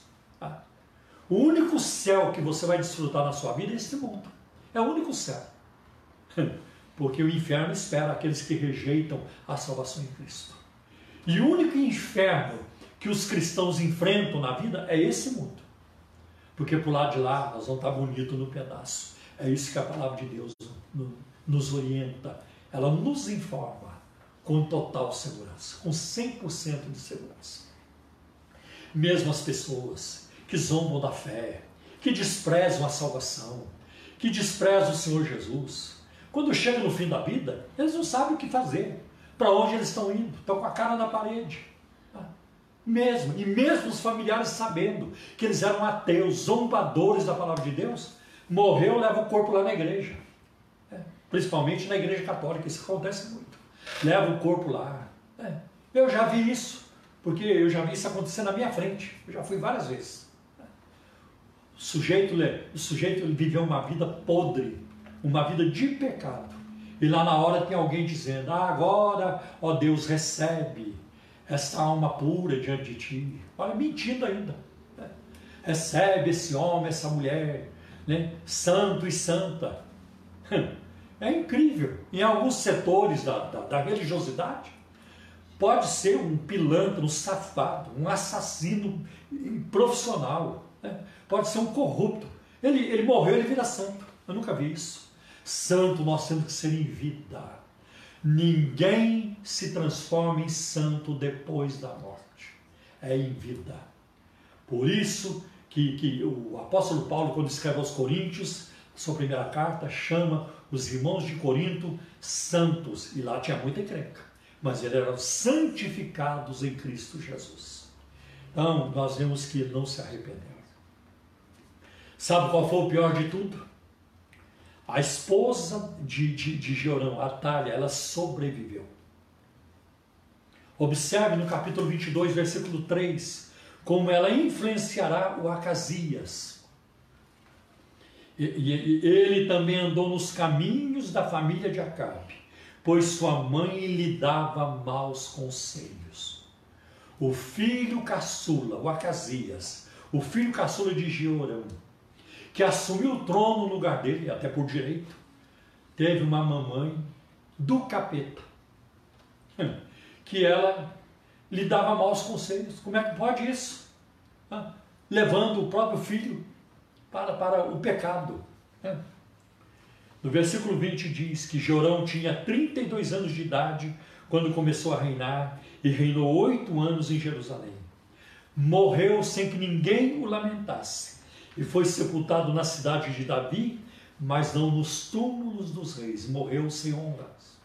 O único céu que você vai desfrutar na sua vida é este mundo. É o único céu. [laughs] Porque o inferno espera aqueles que rejeitam a salvação em Cristo. E o único inferno que os cristãos enfrentam na vida é esse mundo. Porque por lado de lá nós vamos estar bonitos no pedaço. É isso que a palavra de Deus nos orienta. Ela nos informa com total segurança, com 100% de segurança. Mesmo as pessoas que zombam da fé, que desprezam a salvação, que desprezam o Senhor Jesus, quando chegam no fim da vida, eles não sabem o que fazer, para onde eles estão indo, estão com a cara na parede. Tá? Mesmo, e mesmo os familiares sabendo que eles eram ateus, zombadores da palavra de Deus, morreu, leva o corpo lá na igreja. É, principalmente na igreja católica, isso acontece muito leva o corpo lá. É, eu já vi isso, porque eu já vi isso acontecer na minha frente. Eu já fui várias vezes. O sujeito, o sujeito viveu uma vida podre, uma vida de pecado. E lá na hora tem alguém dizendo: ah, agora, ó Deus, recebe essa alma pura diante de ti. Olha, mentindo ainda. Né? Recebe esse homem, essa mulher, né? santo e santa. [laughs] É incrível. Em alguns setores da, da, da religiosidade, pode ser um pilantra, um safado, um assassino profissional, né? pode ser um corrupto. Ele, ele morreu, ele vira santo. Eu nunca vi isso. Santo nós temos que ser em vida. Ninguém se transforma em santo depois da morte. É em vida. Por isso que, que o apóstolo Paulo, quando escreve aos Coríntios, sua primeira carta, chama os irmãos de Corinto santos, e lá tinha muita encrenca, mas eles eram santificados em Cristo Jesus. Então, nós vemos que não se arrependeram. Sabe qual foi o pior de tudo? A esposa de, de, de Georão, Atalha, ela sobreviveu. Observe no capítulo 22, versículo 3, como ela influenciará o Acasias e, e, ele também andou nos caminhos da família de Acabe, pois sua mãe lhe dava maus conselhos. O filho caçula, o Acasias, o filho caçula de Jeorão, que assumiu o trono no lugar dele, até por direito, teve uma mamãe do capeta, [laughs] que ela lhe dava maus conselhos. Como é que pode isso? Levando o próprio filho para, para o pecado. Né? No versículo 20 diz que Jorão tinha 32 anos de idade quando começou a reinar e reinou oito anos em Jerusalém. Morreu sem que ninguém o lamentasse e foi sepultado na cidade de Davi, mas não nos túmulos dos reis. Morreu sem honras.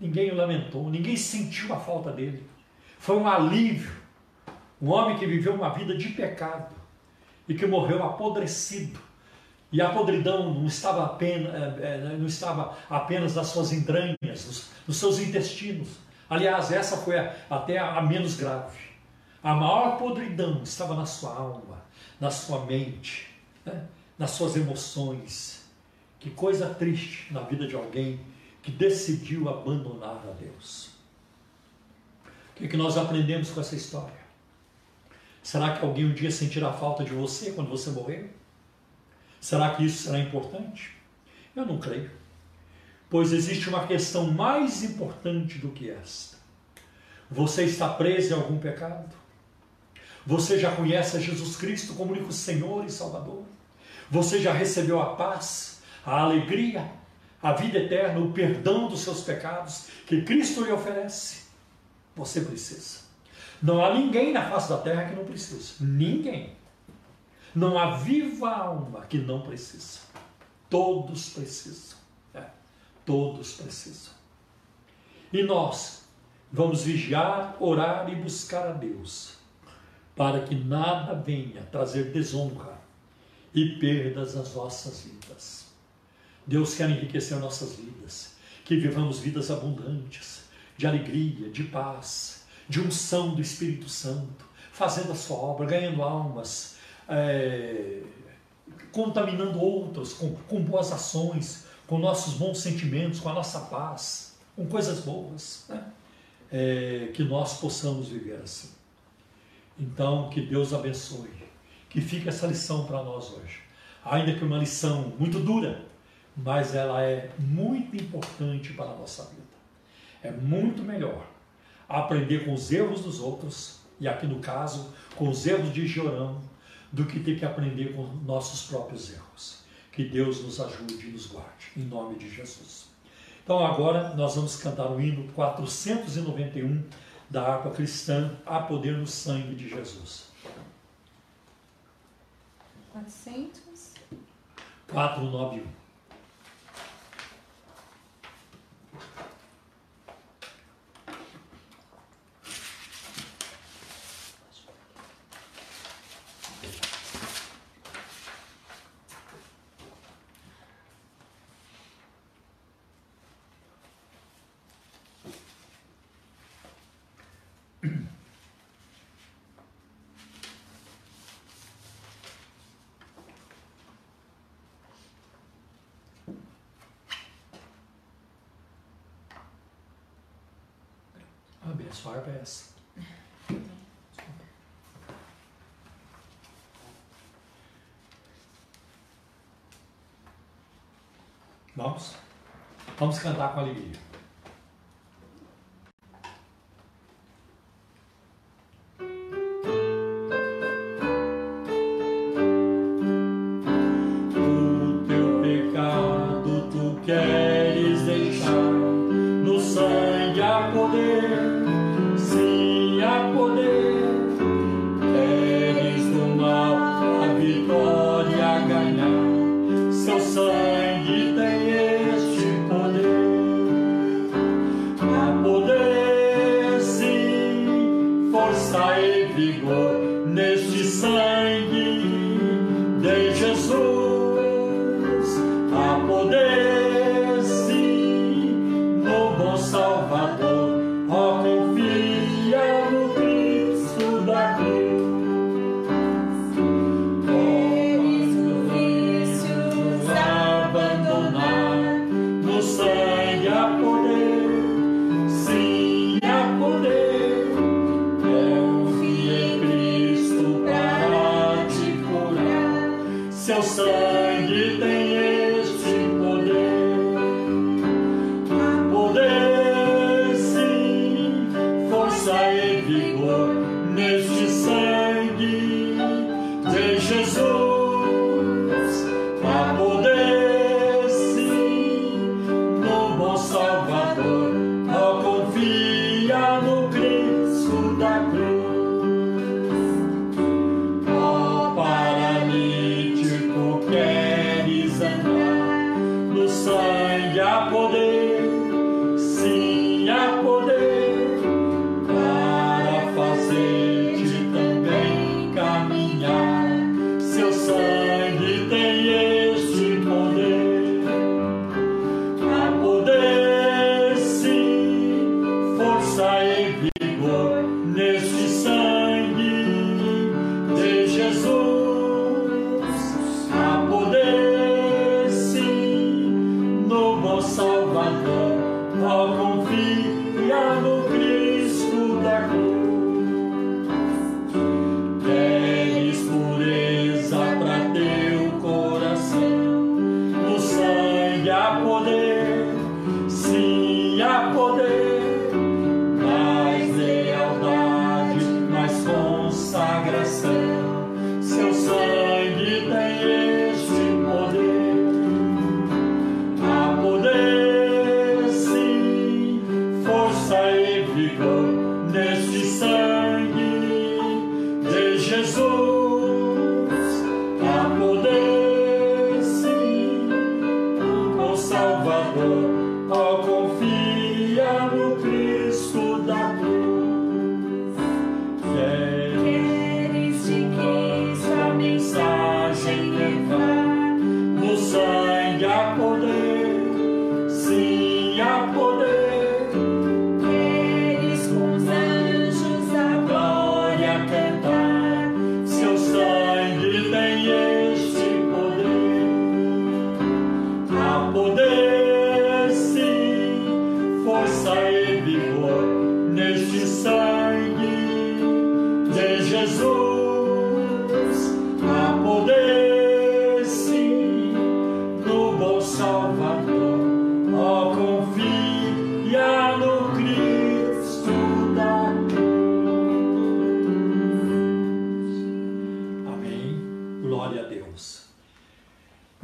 Ninguém o lamentou, ninguém sentiu a falta dele. Foi um alívio. Um homem que viveu uma vida de pecado e que morreu apodrecido. E a podridão não estava apenas, é, é, não estava apenas nas suas entranhas, nos, nos seus intestinos. Aliás, essa foi a, até a, a menos grave. A maior podridão estava na sua alma, na sua mente. né? nas suas emoções. Que coisa triste na vida de alguém que decidiu abandonar a Deus. O que, é que nós aprendemos com essa história? Será que alguém um dia sentirá falta de você quando você morrer? Será que isso será importante? Eu não creio. Pois existe uma questão mais importante do que esta. Você está preso em algum pecado? Você já conhece a Jesus Cristo como único Senhor e Salvador? Você já recebeu a paz, a alegria, a vida eterna, o perdão dos seus pecados que Cristo lhe oferece? Você precisa. Não há ninguém na face da terra que não precisa. Ninguém. Não há viva alma que não precisa. Todos precisam. É, todos precisam. E nós vamos vigiar, orar e buscar a Deus, para que nada venha trazer desonra e perdas às nossas vidas. Deus quer enriquecer nossas vidas, que vivamos vidas abundantes, de alegria, de paz, de unção do Espírito Santo, fazendo a sua obra, ganhando almas, é, contaminando outros com, com boas ações, com nossos bons sentimentos, com a nossa paz, com coisas boas, né? é, que nós possamos viver assim. Então, que Deus abençoe, que fique essa lição para nós hoje. Ainda que uma lição muito dura, mas ela é muito importante para a nossa vida. É muito melhor aprender com os erros dos outros, e aqui no caso, com os erros de Jorão, do que ter que aprender com nossos próprios erros. Que Deus nos ajude e nos guarde, em nome de Jesus. Então agora nós vamos cantar o hino 491 da harpa cristã, A Poder no Sangue de Jesus. 400? 491. Abençoar a peça. Vamos? Vamos cantar com alegria.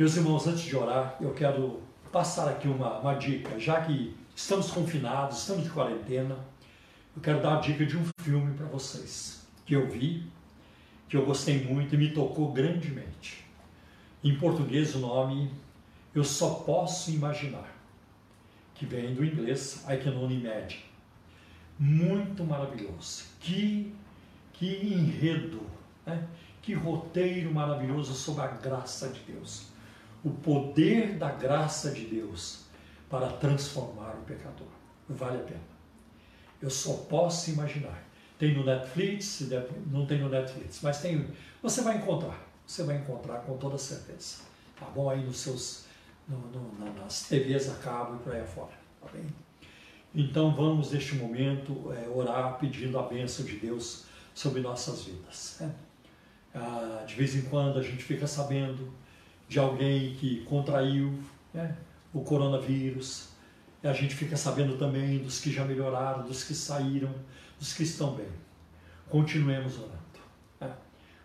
Meus irmãos, antes de orar, eu quero passar aqui uma, uma dica. Já que estamos confinados, estamos de quarentena, eu quero dar a dica de um filme para vocês que eu vi, que eu gostei muito e me tocou grandemente. Em português, o nome Eu Só Posso Imaginar, que vem do inglês I Can Only Imagine. Muito maravilhoso. Que, que enredo, né? que roteiro maravilhoso sobre a graça de Deus o poder da graça de Deus para transformar o pecador. Vale a pena. Eu só posso imaginar. Tem no Netflix, não tem no Netflix, mas tem. Você vai encontrar. Você vai encontrar com toda certeza. Tá bom? Aí nos seus. No, no, nas TVs a cabo e por aí afora. Tá bem? Então vamos neste momento é, orar pedindo a bênção de Deus sobre nossas vidas. Né? Ah, de vez em quando a gente fica sabendo de alguém que contraiu né, o coronavírus. E a gente fica sabendo também dos que já melhoraram, dos que saíram, dos que estão bem. Continuemos orando né,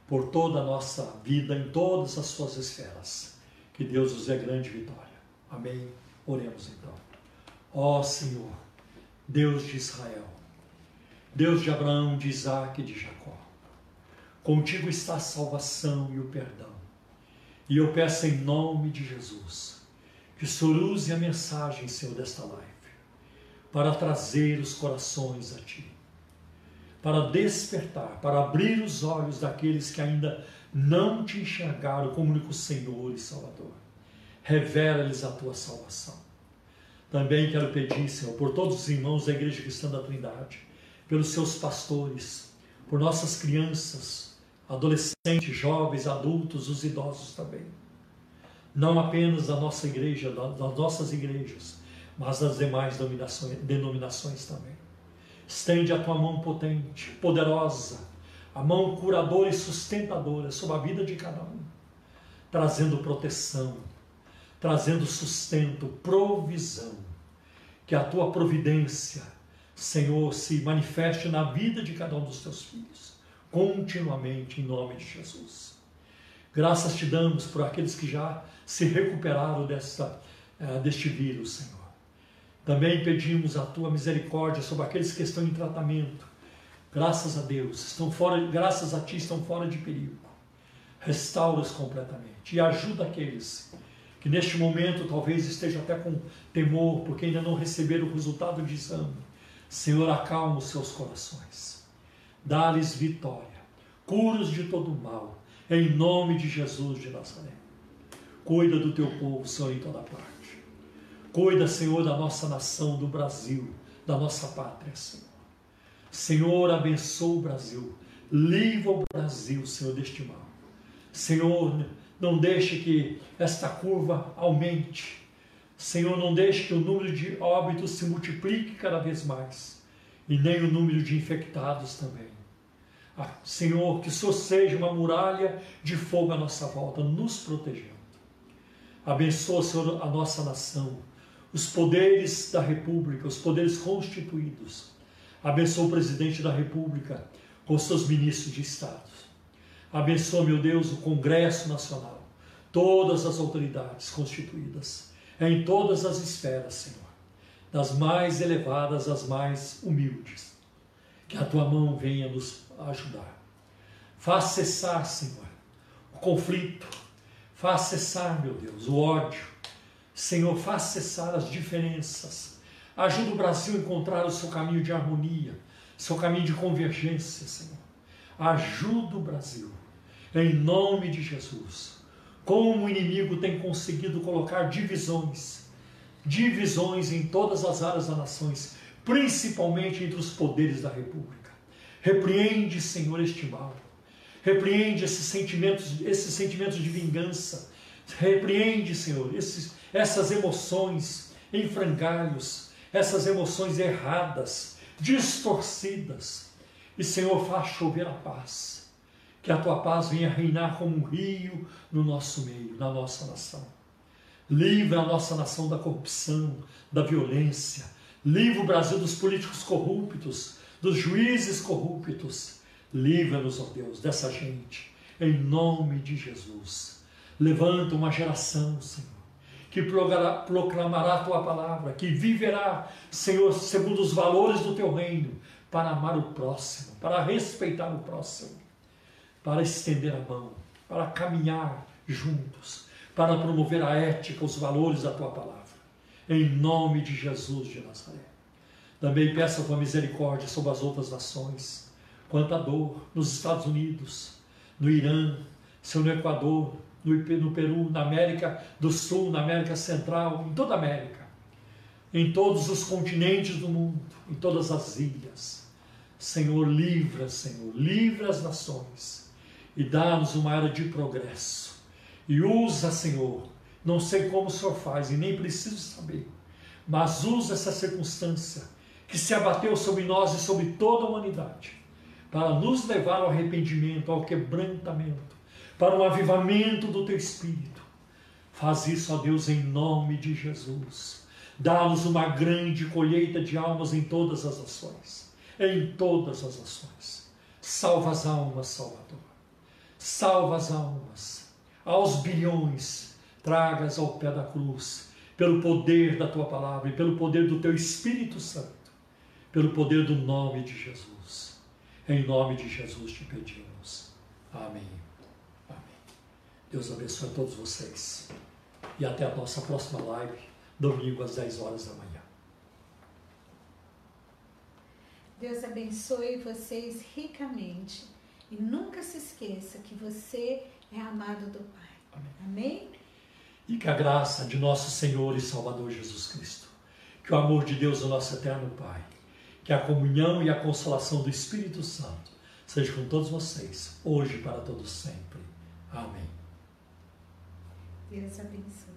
por toda a nossa vida, em todas as suas esferas. Que Deus nos dê grande vitória. Amém? Oremos então. Ó Senhor, Deus de Israel, Deus de Abraão, de Isaac e de Jacó, contigo está a salvação e o perdão e eu peço em nome de Jesus que o Senhor use a mensagem, Senhor, desta live para trazer os corações a Ti, para despertar, para abrir os olhos daqueles que ainda não te enxergaram como único Senhor e Salvador. Revela-lhes a Tua salvação. Também quero pedir, Senhor, por todos os irmãos da Igreja Cristã da Trindade, pelos seus pastores, por nossas crianças, adolescentes, jovens, adultos, os idosos também. Não apenas da nossa igreja, das nossas igrejas, mas das demais denominações, também. Estende a tua mão potente, poderosa, a mão curadora e sustentadora sobre a vida de cada um, trazendo proteção, trazendo sustento, provisão. Que a tua providência, Senhor, se manifeste na vida de cada um dos teus filhos continuamente em nome de Jesus. Graças te damos por aqueles que já se recuperaram desta, uh, deste vírus, Senhor. Também pedimos a tua misericórdia sobre aqueles que estão em tratamento. Graças a Deus, estão fora, graças a ti estão fora de perigo. Restaura-os completamente e ajuda aqueles que neste momento talvez estejam até com temor porque ainda não receberam o resultado de exame. Senhor, acalma os seus corações dá-lhes vitória, cura-os de todo mal, em nome de Jesus de Nazaré. Cuida do teu povo, Senhor, em toda parte. Cuida, Senhor, da nossa nação, do Brasil, da nossa pátria, Senhor. Senhor, abençoa o Brasil. Livra o Brasil, Senhor, deste mal. Senhor, não deixe que esta curva aumente. Senhor, não deixe que o número de óbitos se multiplique cada vez mais. E nem o número de infectados também. Ah, Senhor, que Senhor seja uma muralha de fogo à nossa volta, nos protegendo. Abençoa, Senhor, a nossa nação, os poderes da República, os poderes constituídos. Abençoa o presidente da República com seus ministros de Estado. Abençoa, meu Deus, o Congresso Nacional, todas as autoridades constituídas, em todas as esferas, Senhor. Das mais elevadas às mais humildes. Que a tua mão venha nos ajudar. Faz cessar, Senhor, o conflito. Faz cessar, meu Deus, o ódio. Senhor, faz cessar as diferenças. Ajuda o Brasil a encontrar o seu caminho de harmonia, seu caminho de convergência, Senhor. Ajuda o Brasil, em nome de Jesus. Como o inimigo tem conseguido colocar divisões, divisões em todas as áreas das nações, principalmente entre os poderes da República. Repreende, Senhor, este mal. Repreende esses sentimentos, esses sentimentos de vingança. Repreende, Senhor, esses, essas emoções em frangalhos, essas emoções erradas, distorcidas. E, Senhor, faz chover a paz. Que a tua paz venha reinar como um rio no nosso meio, na nossa nação. Livra a nossa nação da corrupção, da violência. Livra o Brasil dos políticos corruptos, dos juízes corruptos. Livra-nos, ó Deus, dessa gente, em nome de Jesus. Levanta uma geração, Senhor, que proclamará a tua palavra, que viverá, Senhor, segundo os valores do teu reino, para amar o próximo, para respeitar o próximo, para estender a mão, para caminhar juntos para promover a ética, os valores da tua palavra. Em nome de Jesus de Nazaré. Também peço a tua misericórdia sobre as outras nações, quanto a dor nos Estados Unidos, no Irã, no Equador, no Peru, na América do Sul, na América Central, em toda a América, em todos os continentes do mundo, em todas as ilhas. Senhor, livra, Senhor, livra as nações e dá-nos uma era de progresso e usa, Senhor, não sei como o Senhor faz e nem preciso saber, mas usa essa circunstância que se abateu sobre nós e sobre toda a humanidade, para nos levar ao arrependimento, ao quebrantamento, para o avivamento do teu espírito. Faz isso, ó Deus, em nome de Jesus. Dá-nos uma grande colheita de almas em todas as ações, em todas as ações. Salva as almas, Salvador. Salva as almas aos bilhões, tragas ao pé da cruz, pelo poder da tua palavra e pelo poder do teu Espírito Santo, pelo poder do nome de Jesus. Em nome de Jesus te pedimos. Amém. Amém. Deus abençoe a todos vocês. E até a nossa próxima live, domingo às 10 horas da manhã. Deus abençoe vocês ricamente. E nunca se esqueça que você é amado do Pai. Amém. Amém? E que a graça de nosso Senhor e Salvador Jesus Cristo, que o amor de Deus, o nosso eterno Pai, que a comunhão e a consolação do Espírito Santo seja com todos vocês, hoje e para todos sempre. Amém. Deus abençoe.